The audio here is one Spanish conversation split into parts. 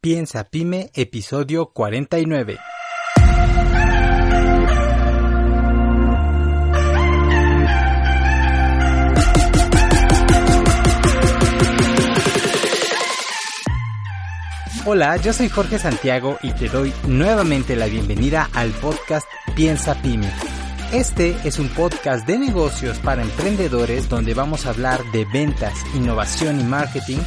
Piensa Pyme, episodio 49. Hola, yo soy Jorge Santiago y te doy nuevamente la bienvenida al podcast Piensa Pyme este es un podcast de negocios para emprendedores donde vamos a hablar de ventas, innovación y marketing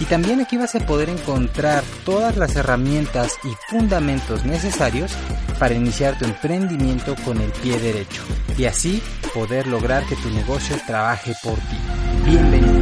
y también aquí vas a poder encontrar todas las herramientas y fundamentos necesarios para iniciar tu emprendimiento con el pie derecho y así poder lograr que tu negocio trabaje por ti. Bienvenido.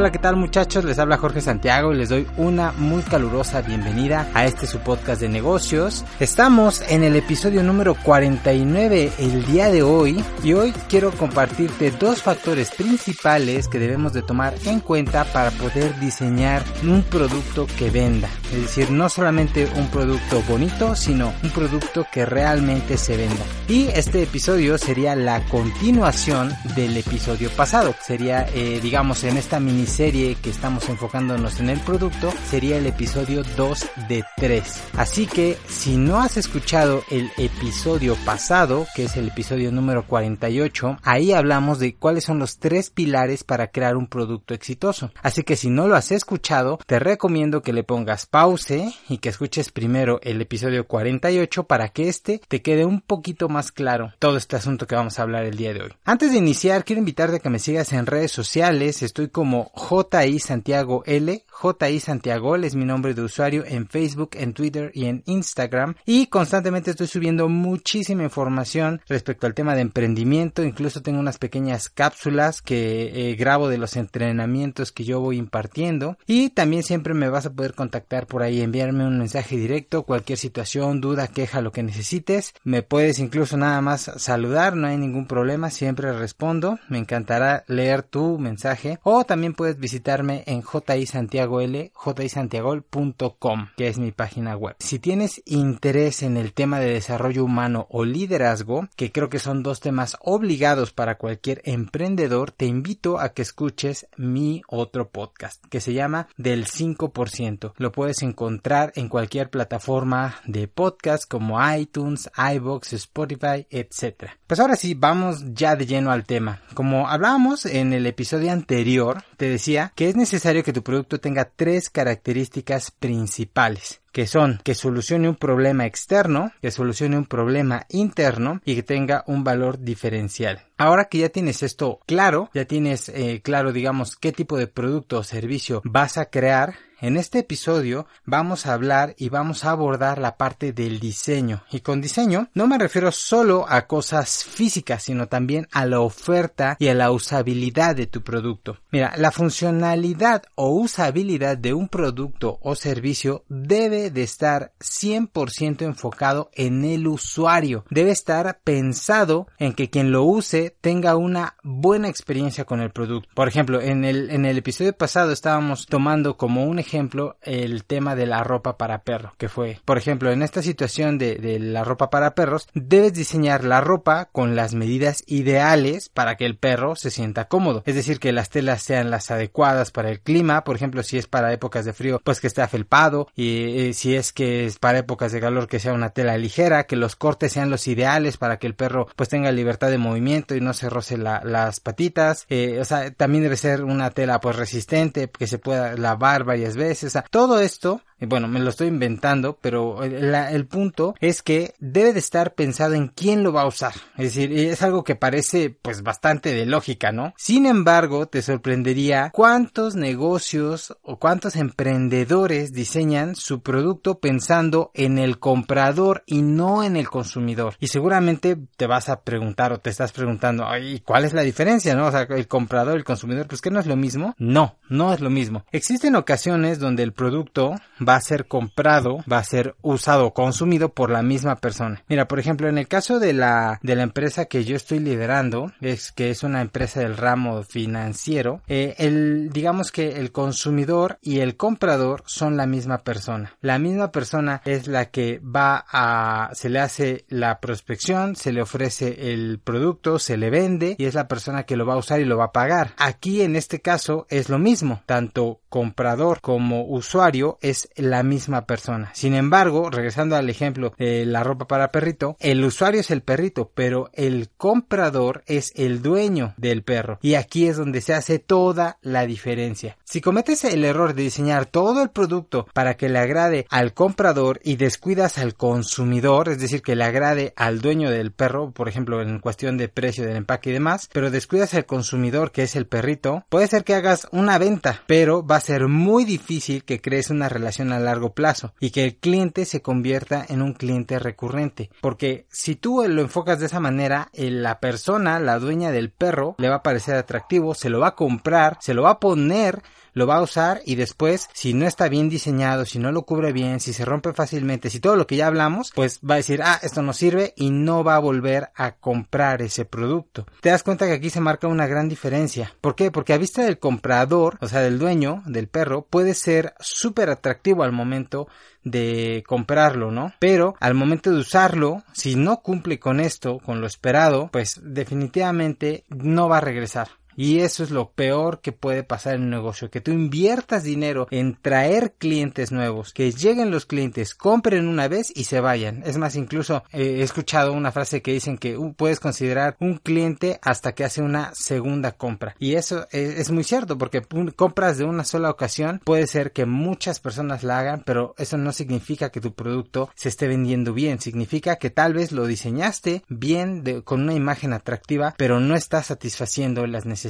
Hola, ¿qué tal muchachos? Les habla Jorge Santiago y les doy una muy calurosa bienvenida a este su podcast de negocios. Estamos en el episodio número 49 el día de hoy y hoy quiero compartirte dos factores principales que debemos de tomar en cuenta para poder diseñar un producto que venda. Es decir, no solamente un producto bonito, sino un producto que realmente se venda. Y este episodio sería la continuación del episodio pasado. Sería, eh, digamos, en esta mini serie que estamos enfocándonos en el producto sería el episodio 2 de 3. Así que si no has escuchado el episodio pasado, que es el episodio número 48, ahí hablamos de cuáles son los tres pilares para crear un producto exitoso. Así que si no lo has escuchado, te recomiendo que le pongas pause y que escuches primero el episodio 48 para que este te quede un poquito más claro todo este asunto que vamos a hablar el día de hoy. Antes de iniciar, quiero invitarte a que me sigas en redes sociales. Estoy como JI Santiago L. JI Santiago L es mi nombre de usuario en Facebook, en Twitter y en Instagram. Y constantemente estoy subiendo muchísima información respecto al tema de emprendimiento. Incluso tengo unas pequeñas cápsulas que eh, grabo de los entrenamientos que yo voy impartiendo. Y también siempre me vas a poder contactar por ahí, enviarme un mensaje directo, cualquier situación, duda, queja, lo que necesites. Me puedes incluso nada más saludar, no hay ningún problema, siempre respondo. Me encantará leer tu mensaje. O también puedes visitarme en jisantiagol, jisantiagol.com, que es mi página web. Si tienes interés en el tema de desarrollo humano o liderazgo, que creo que son dos temas obligados para cualquier emprendedor, te invito a que escuches mi otro podcast, que se llama Del 5%. Lo puedes encontrar en cualquier plataforma de podcast como iTunes, iBox, Spotify, etc. Pues ahora sí, vamos ya de lleno al tema. Como hablábamos en el episodio anterior, te decía que es necesario que tu producto tenga tres características principales que son que solucione un problema externo, que solucione un problema interno y que tenga un valor diferencial. Ahora que ya tienes esto claro, ya tienes eh, claro, digamos, qué tipo de producto o servicio vas a crear, en este episodio vamos a hablar y vamos a abordar la parte del diseño. Y con diseño no me refiero solo a cosas físicas, sino también a la oferta y a la usabilidad de tu producto. Mira, la funcionalidad o usabilidad de un producto o servicio debe de estar 100% enfocado en el usuario. Debe estar pensado en que quien lo use tenga una buena experiencia con el producto. Por ejemplo, en el, en el episodio pasado estábamos tomando como un ejemplo ejemplo, el tema de la ropa para perro, que fue, por ejemplo, en esta situación de, la ropa para perros, debes diseñar la ropa con las medidas ideales para que el perro se sienta cómodo. Es decir, que las telas sean las adecuadas para el clima, por ejemplo, si es para épocas de frío, pues que esté afelpado, y eh, si es que es para épocas de calor, que sea una tela ligera, que los cortes sean los ideales para que el perro pues tenga libertad de movimiento y no se roce las patitas, eh, o sea, también debe ser una tela pues resistente, que se pueda lavar varias veces veces. Todo esto bueno, me lo estoy inventando, pero el, punto es que debe de estar pensado en quién lo va a usar. Es decir, es algo que parece pues bastante de lógica, ¿no? Sin embargo, te sorprendería cuántos negocios o cuántos emprendedores diseñan su producto pensando en el comprador y no en el consumidor. Y seguramente te vas a preguntar o te estás preguntando, ¿y cuál es la diferencia, no? O sea, el comprador el consumidor, pues que no es lo mismo. No, no es lo mismo. Existen ocasiones donde el producto va a ser comprado, va a ser usado consumido por la misma persona. Mira, por ejemplo, en el caso de la, de la empresa que yo estoy liderando, es que es una empresa del ramo financiero, eh, el, digamos que el consumidor y el comprador son la misma persona. La misma persona es la que va a, se le hace la prospección, se le ofrece el producto, se le vende y es la persona que lo va a usar y lo va a pagar. Aquí en este caso es lo mismo, tanto comprador como usuario es la misma persona. Sin embargo, regresando al ejemplo de la ropa para perrito, el usuario es el perrito, pero el comprador es el dueño del perro. Y aquí es donde se hace toda la diferencia. Si cometes el error de diseñar todo el producto para que le agrade al comprador y descuidas al consumidor, es decir, que le agrade al dueño del perro, por ejemplo, en cuestión de precio del empaque y demás, pero descuidas al consumidor que es el perrito, puede ser que hagas una venta, pero va a ser muy difícil que crees una relación a largo plazo y que el cliente se convierta en un cliente recurrente. Porque si tú lo enfocas de esa manera, eh, la persona, la dueña del perro, le va a parecer atractivo, se lo va a comprar, se lo va a poner lo va a usar y después, si no está bien diseñado, si no lo cubre bien, si se rompe fácilmente, si todo lo que ya hablamos, pues va a decir, ah, esto no sirve y no va a volver a comprar ese producto. Te das cuenta que aquí se marca una gran diferencia. ¿Por qué? Porque a vista del comprador, o sea, del dueño del perro, puede ser súper atractivo al momento de comprarlo, ¿no? Pero al momento de usarlo, si no cumple con esto, con lo esperado, pues definitivamente no va a regresar. Y eso es lo peor que puede pasar en un negocio, que tú inviertas dinero en traer clientes nuevos, que lleguen los clientes, compren una vez y se vayan. Es más, incluso eh, he escuchado una frase que dicen que uh, puedes considerar un cliente hasta que hace una segunda compra. Y eso es, es muy cierto, porque compras de una sola ocasión puede ser que muchas personas la hagan, pero eso no significa que tu producto se esté vendiendo bien. Significa que tal vez lo diseñaste bien, con una imagen atractiva, pero no está satisfaciendo las necesidades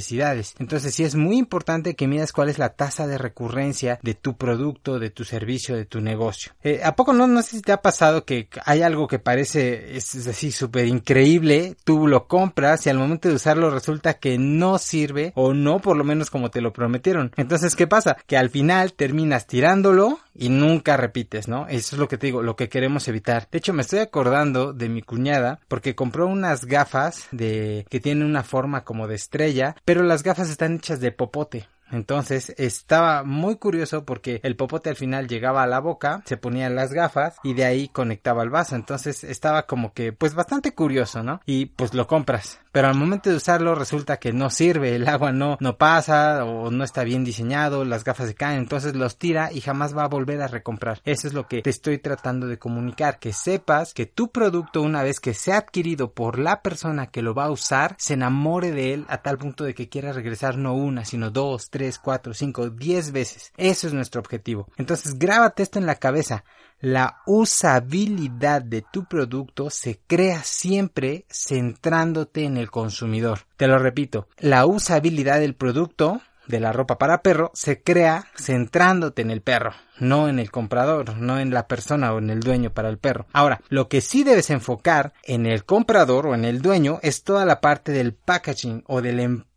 Entonces sí es muy importante que midas cuál es la tasa de recurrencia de tu producto, de tu servicio, de tu negocio. Eh, ¿A poco no, no sé si te ha pasado que hay algo que parece es, así súper increíble, tú lo compras y al momento de usarlo resulta que no sirve o no por lo menos como te lo prometieron. Entonces, ¿qué pasa? Que al final terminas tirándolo y nunca repites, ¿no? Eso es lo que te digo, lo que queremos evitar. De hecho, me estoy acordando de mi cuñada porque compró unas gafas de que tienen una forma como de estrella, pero las gafas están hechas de popote. Entonces estaba muy curioso porque el popote al final llegaba a la boca, se ponían las gafas y de ahí conectaba al vaso. Entonces estaba como que pues bastante curioso, ¿no? Y pues lo compras pero al momento de usarlo resulta que no sirve, el agua no, no pasa o no está bien diseñado, las gafas se caen, entonces los tira y jamás va a volver a recomprar. Eso es lo que te estoy tratando de comunicar, que sepas que tu producto una vez que sea adquirido por la persona que lo va a usar, se enamore de él a tal punto de que quiera regresar no una, sino dos, tres, cuatro, cinco, diez veces. Eso es nuestro objetivo. Entonces grábate esto en la cabeza. La usabilidad de tu producto se crea siempre centrándote en el consumidor. Te lo repito, la usabilidad del producto de la ropa para perro se crea centrándote en el perro, no en el comprador, no en la persona o en el dueño para el perro. Ahora, lo que sí debes enfocar en el comprador o en el dueño es toda la parte del packaging o del empaque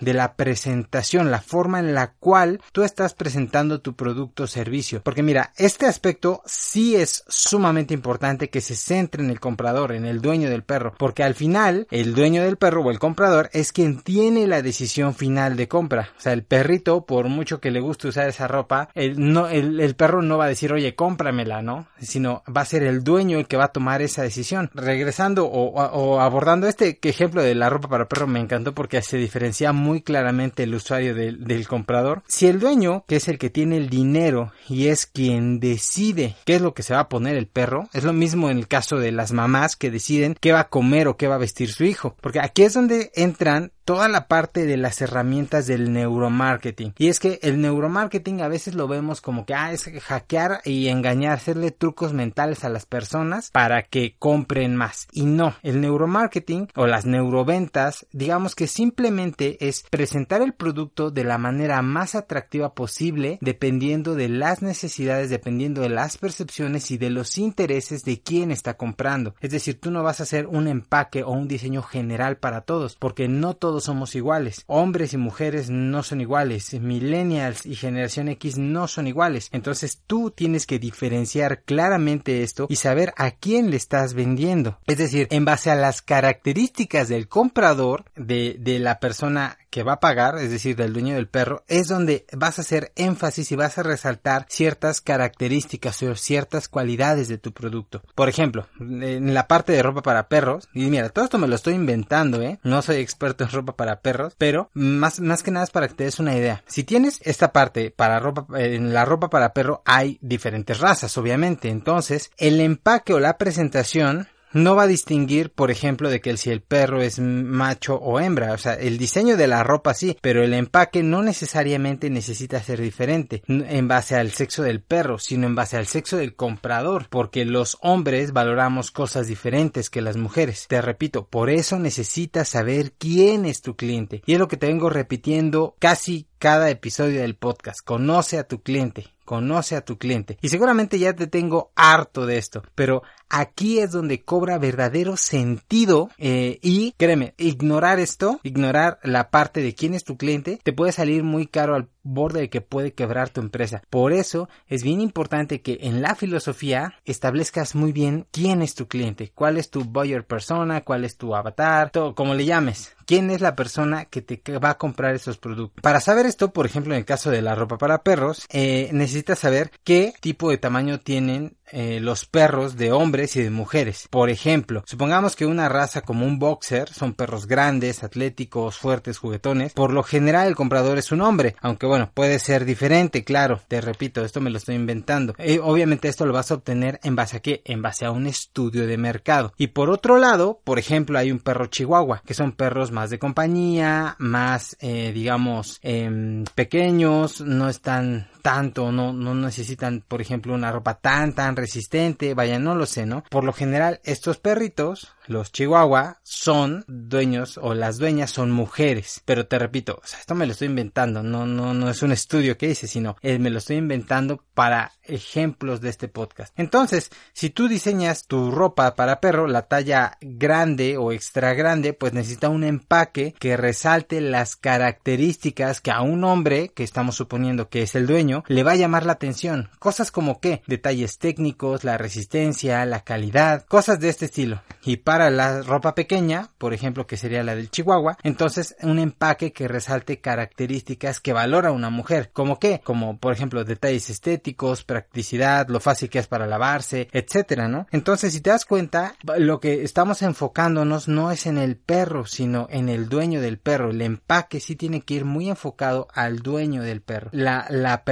de la presentación, la forma en la cual tú estás presentando tu producto o servicio. Porque mira, este aspecto sí es sumamente importante que se centre en el comprador, en el dueño del perro, porque al final el dueño del perro o el comprador es quien tiene la decisión final de compra. O sea, el perrito, por mucho que le guste usar esa ropa, el, no, el, el, perro no va a decir, oye, cómpramela, ¿no? Sino va a ser el dueño el que va a tomar esa decisión. Regresando o, abordando este ejemplo de la ropa para perro me encantó porque se diferencia muy claramente el usuario del, del comprador. Si el dueño, que es el que tiene el dinero y es quien decide qué es lo que se va a poner el perro, es lo mismo en el caso de las mamás que deciden qué va a comer o qué va a vestir su hijo. Porque aquí es donde entran toda la parte de las herramientas del neuromarketing. Y es que el neuromarketing a veces lo vemos como que es hackear y engañar, hacerle trucos mentales a las personas para que compren más. Y no, el neuromarketing o las neuroventas, digamos que simplemente es presentar el producto de la manera más atractiva posible dependiendo de las necesidades, dependiendo de las percepciones y de los intereses de quien está comprando. Es decir, tú no vas a hacer un empaque o un diseño general para todos, porque no todos somos iguales. Hombres y mujeres no son iguales. Millennials y generación X no son iguales. Entonces tú tienes que diferenciar claramente esto y saber a quién le estás vendiendo. Es decir, en base a las características del comprador, de, de la persona que va a pagar, es decir, del dueño del perro, es donde vas a hacer énfasis y vas a resaltar ciertas características o ciertas cualidades de tu producto. Por ejemplo, en la parte de ropa para perros, y mira, todo esto me lo estoy inventando, ¿eh? No soy experto en ropa para perros, pero más, más que nada es para que te des una idea. Si tienes esta parte para ropa, en la ropa para perro hay diferentes razas, obviamente. Entonces, el empaque o la presentación no va a distinguir, por ejemplo, de que si el perro es macho o hembra. O sea, el diseño de la ropa sí, pero el empaque no necesariamente necesita ser diferente en base al sexo del perro, sino en base al sexo del comprador, porque los hombres valoramos cosas diferentes que las mujeres. Te repito, por eso necesitas saber quién es tu cliente. Y es lo que te vengo repitiendo casi cada episodio del podcast. Conoce a tu cliente conoce a tu cliente. Y seguramente ya te tengo harto de esto, pero aquí es donde cobra verdadero sentido eh, y créeme, ignorar esto, ignorar la parte de quién es tu cliente, te puede salir muy caro al borde de que puede quebrar tu empresa. Por eso es bien importante que en la filosofía establezcas muy bien quién es tu cliente, cuál es tu buyer persona, cuál es tu avatar, todo como le llames. ¿Quién es la persona que te va a comprar esos productos? Para saber esto, por ejemplo, en el caso de la ropa para perros, eh, necesitas saber qué tipo de tamaño tienen eh, los perros de hombres y de mujeres. Por ejemplo, supongamos que una raza como un boxer son perros grandes, atléticos, fuertes, juguetones. Por lo general el comprador es un hombre, aunque bueno, puede ser diferente, claro. Te repito, esto me lo estoy inventando. Eh, obviamente esto lo vas a obtener en base a qué? En base a un estudio de mercado. Y por otro lado, por ejemplo, hay un perro chihuahua, que son perros más de compañía, más, eh, digamos, em, pequeños, no están tanto, no, no necesitan, por ejemplo, una ropa tan, tan resistente, vaya, no lo sé, ¿no? Por lo general, estos perritos los chihuahua son dueños o las dueñas son mujeres. Pero te repito, esto me lo estoy inventando, no, no, no es un estudio que hice, sino eh, me lo estoy inventando para ejemplos de este podcast. Entonces, si tú diseñas tu ropa para perro, la talla grande o extra grande, pues necesita un empaque que resalte las características que a un hombre, que estamos suponiendo que es el dueño, le va a llamar la atención. Cosas como que detalles técnicos, la resistencia, la calidad, cosas de este estilo. Y para la ropa pequeña, por ejemplo, que sería la del chihuahua, entonces un empaque que resalte características que valora una mujer, como que, como por ejemplo detalles estéticos, practicidad, lo fácil que es para lavarse, etcétera, ¿no? Entonces, si te das cuenta, lo que estamos enfocándonos no es en el perro, sino en el dueño del perro. El empaque sí tiene que ir muy enfocado al dueño del perro. La, la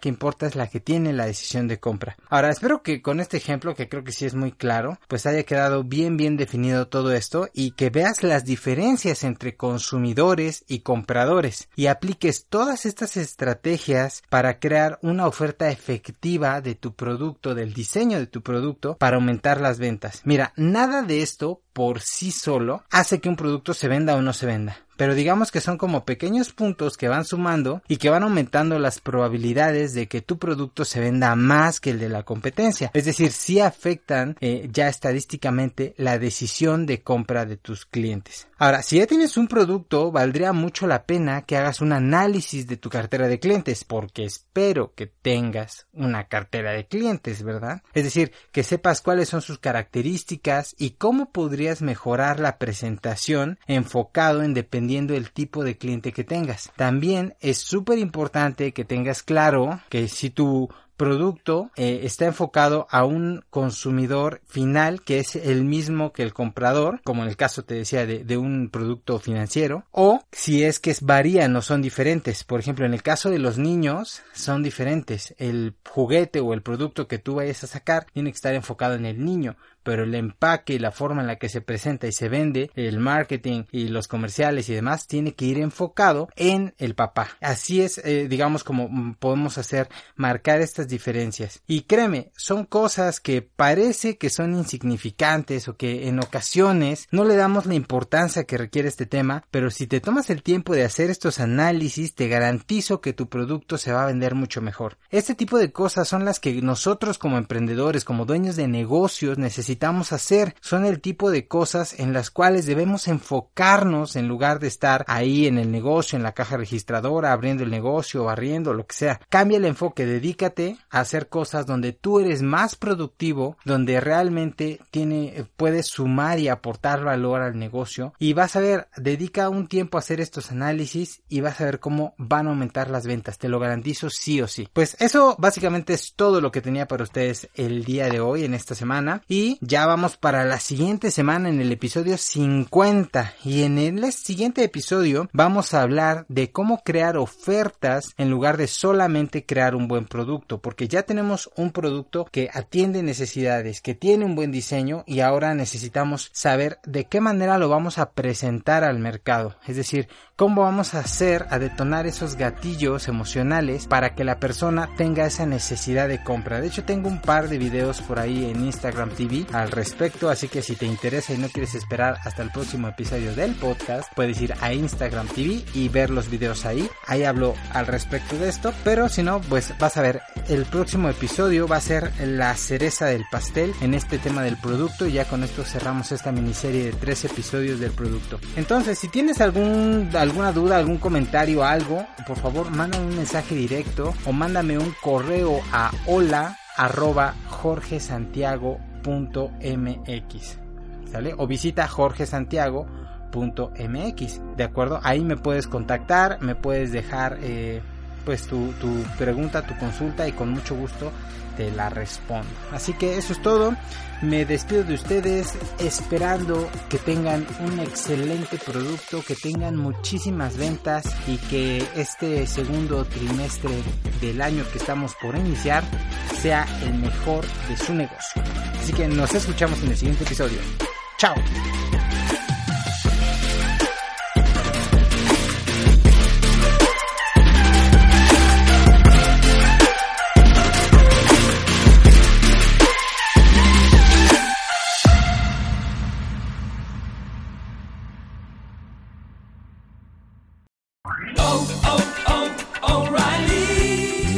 que importa es la que tiene la decisión de compra. Ahora, espero que con este ejemplo, que creo que sí es muy claro, pues haya quedado bien, bien definido todo esto y que veas las diferencias entre consumidores y compradores y apliques todas estas estrategias para crear una oferta efectiva de tu producto, del diseño de tu producto para aumentar las ventas. Mira, nada de esto por sí solo hace que un producto se venda o no se venda pero digamos que son como pequeños puntos que van sumando y que van aumentando las probabilidades de que tu producto se venda más que el de la competencia. Es decir, si afectan eh, ya estadísticamente la decisión de compra de tus clientes. Ahora, si ya tienes un producto, valdría mucho la pena que hagas un análisis de tu cartera de clientes, porque espero que tengas una cartera de clientes, ¿verdad? Es decir, que sepas cuáles son sus características y cómo podrías mejorar la presentación enfocado en dependiendo del tipo de cliente que tengas. También es súper importante que tengas claro que si tu producto eh, está enfocado a un consumidor final que es el mismo que el comprador, como en el caso te decía de, de un producto financiero, o si es que varían o son diferentes. Por ejemplo, en el caso de los niños son diferentes. El juguete o el producto que tú vayas a sacar tiene que estar enfocado en el niño pero el empaque y la forma en la que se presenta y se vende, el marketing y los comerciales y demás, tiene que ir enfocado en el papá. Así es, eh, digamos, como mm, podemos hacer marcar estas diferencias. Y créeme, son cosas que parece que son insignificantes o que en ocasiones no le damos la importancia que requiere este tema, pero si te tomas el tiempo de hacer estos análisis, te garantizo que tu producto se va a vender mucho mejor. Este tipo de cosas son las que nosotros como emprendedores, como dueños de negocios, necesitamos hacer. Son el tipo de cosas en las cuales debemos enfocarnos en lugar de estar ahí en el negocio, en la caja registradora, abriendo el negocio, barriendo, lo que sea. Cambia el enfoque, dedícate a hacer cosas donde tú eres más productivo, donde realmente tiene, puedes sumar y aportar valor al negocio y vas a ver, dedica un tiempo a hacer estos análisis y vas a ver cómo van a aumentar las ventas, te lo garantizo sí o sí. Pues eso básicamente es todo lo que tenía para ustedes el día de hoy en esta semana y ya vamos para la siguiente semana en el episodio 50 y en el siguiente episodio vamos a hablar de cómo crear ofertas en lugar de solamente crear un buen producto. Porque ya tenemos un producto que atiende necesidades, que tiene un buen diseño y ahora necesitamos saber de qué manera lo vamos a presentar al mercado, es decir, cómo vamos a hacer a detonar esos gatillos emocionales para que la persona tenga esa necesidad de compra. De hecho tengo un par de videos por ahí en Instagram TV al respecto, así que si te interesa y no quieres esperar hasta el próximo episodio del podcast, puedes ir a Instagram TV y ver los videos ahí. Ahí hablo al respecto de esto, pero si no, pues vas a ver, el próximo episodio va a ser la cereza del pastel en este tema del producto y ya con esto cerramos esta miniserie de tres episodios del producto. Entonces, si tienes algún, alguna duda, algún comentario, algo, por favor, mándame un mensaje directo o mándame un correo a hola arroba jorgesantiago mx ¿Sale? O visita jorgesantiago.mx, ¿de acuerdo? Ahí me puedes contactar, me puedes dejar eh, pues tu, tu pregunta, tu consulta y con mucho gusto te la respondo. Así que eso es todo. Me despido de ustedes esperando que tengan un excelente producto, que tengan muchísimas ventas y que este segundo trimestre del año que estamos por iniciar sea el mejor de su negocio. Así que nos escuchamos en el siguiente episodio. Chao.